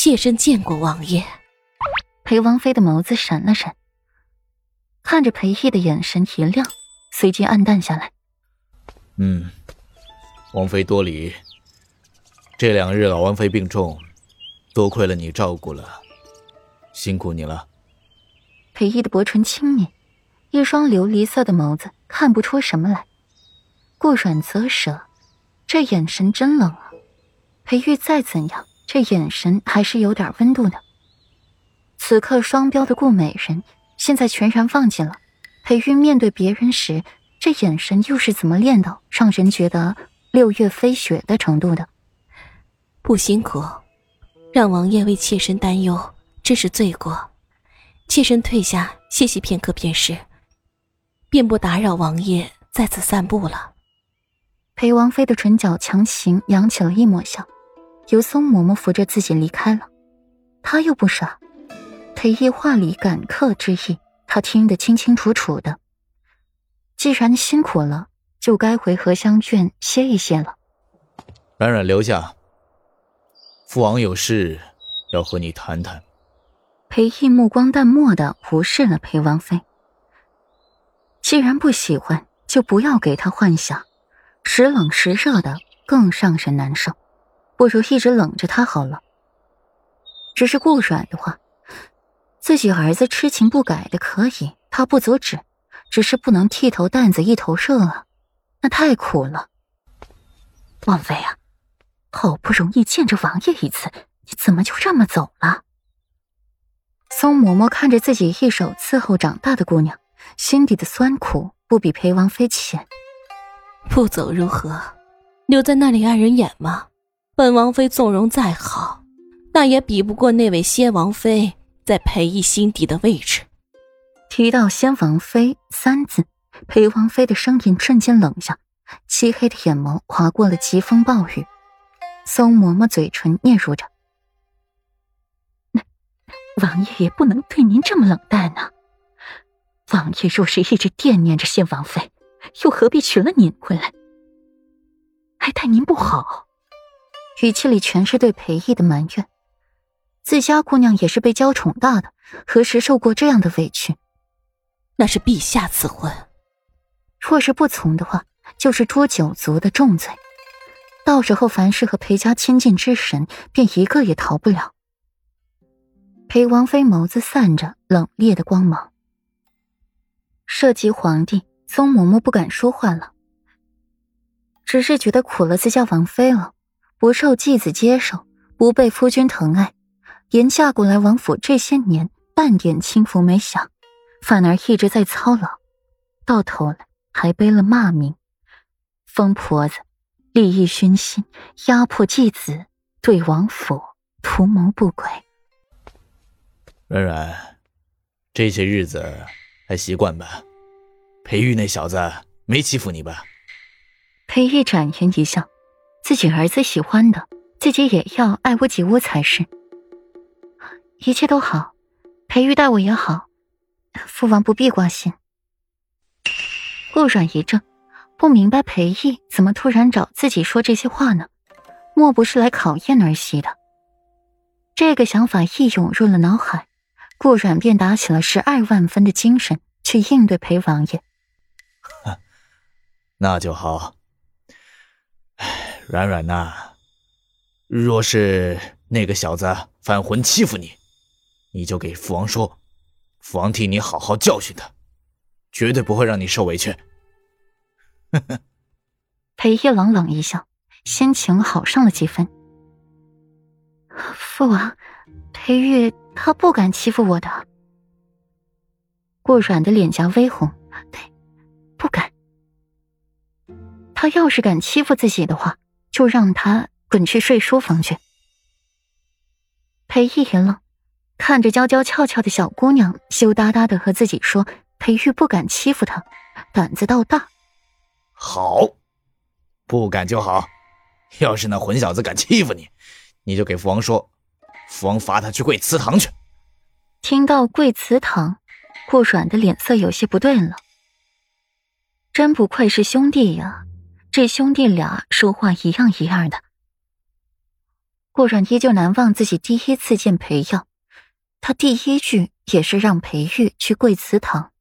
妾身见过王爷。裴王妃的眸子闪了闪，看着裴毅的眼神一亮，随即暗淡下来。嗯，王妃多礼。这两日老王妃病重，多亏了你照顾了，辛苦你了。裴毅的薄唇轻抿，一双琉璃色的眸子看不出什么来。顾软则舍，这眼神真冷啊！裴玉再怎样，这眼神还是有点温度的。此刻双标的顾美人，现在全然忘记了，裴玉面对别人时，这眼神又是怎么练到让人觉得六月飞雪的程度的？不辛苦，让王爷为妾身担忧，这是罪过。妾身退下歇息片刻便是，便不打扰王爷在此散步了。裴王妃的唇角强行扬起了一抹笑，由松嬷嬷扶着自己离开了。他又不傻。裴毅话里感客之意，他听得清清楚楚的。既然辛苦了，就该回荷香院歇一歇了。冉冉留下，父王有事要和你谈谈。裴毅目光淡漠的无视了裴王妃。既然不喜欢，就不要给他幻想，时冷时热的更让人难受，不如一直冷着他好了。只是顾软的话。自己儿子痴情不改的可以，他不阻止，只是不能剃头担子一头热啊，那太苦了。王妃啊，好不容易见着王爷一次，你怎么就这么走了？宋嬷嬷看着自己一手伺候长大的姑娘，心底的酸苦不比裴王妃浅。不走如何？留在那里碍人眼吗？本王妃纵容再好，那也比不过那位先王妃。在裴义心底的位置。提到“先王妃”三字，裴王妃的声音瞬间冷下，漆黑的眼眸划过了疾风暴雨。宋嬷嬷嘴唇嗫嚅着：“那王爷也不能对您这么冷淡呢。王爷若是一直惦念着先王妃，又何必娶了您回来，还待您不好？”语气里全是对裴义的埋怨。自家姑娘也是被娇宠大的，何时受过这样的委屈？那是陛下赐婚，若是不从的话，就是诛九族的重罪。到时候，凡是和裴家亲近之神，便一个也逃不了。裴王妃眸子散着冷冽的光芒。涉及皇帝，宗嬷嬷不敢说话了，只是觉得苦了自家王妃了，不受继子接受，不被夫君疼爱。连嫁过来王府这些年，半点轻浮没享，反而一直在操劳，到头来还背了骂名。疯婆子，利益熏心，压迫继子，对王府图谋不轨。软软，这些日子还习惯吧？裴玉那小子没欺负你吧？裴玉展颜一笑，自己儿子喜欢的，自己也要爱屋及乌才是。一切都好，裴玉待我也好，父王不必挂心。顾软一怔，不明白裴毅怎么突然找自己说这些话呢？莫不是来考验儿媳的？这个想法一涌入了脑海，顾软便打起了十二万分的精神去应对裴王爷。那就好。软软呐，若是那个小子犯浑欺负你，你就给父王说，父王替你好好教训他，绝对不会让你受委屈。裴烨冷冷一笑，心情好上了几分。父王，裴玉他不敢欺负我的。顾软的脸颊微红，对，不敢。他要是敢欺负自己的话，就让他滚去睡书房去。裴毅一愣。看着娇娇俏俏的小姑娘，羞答答的和自己说：“裴玉不敢欺负她，胆子倒大。”好，不敢就好。要是那混小子敢欺负你，你就给父王说，父王罚他去跪祠堂去。听到跪祠堂，顾软的脸色有些不对了。真不愧是兄弟呀，这兄弟俩说话一样一样的。顾然依旧难忘自己第一次见裴耀，他第一句也是让裴玉去跪祠堂。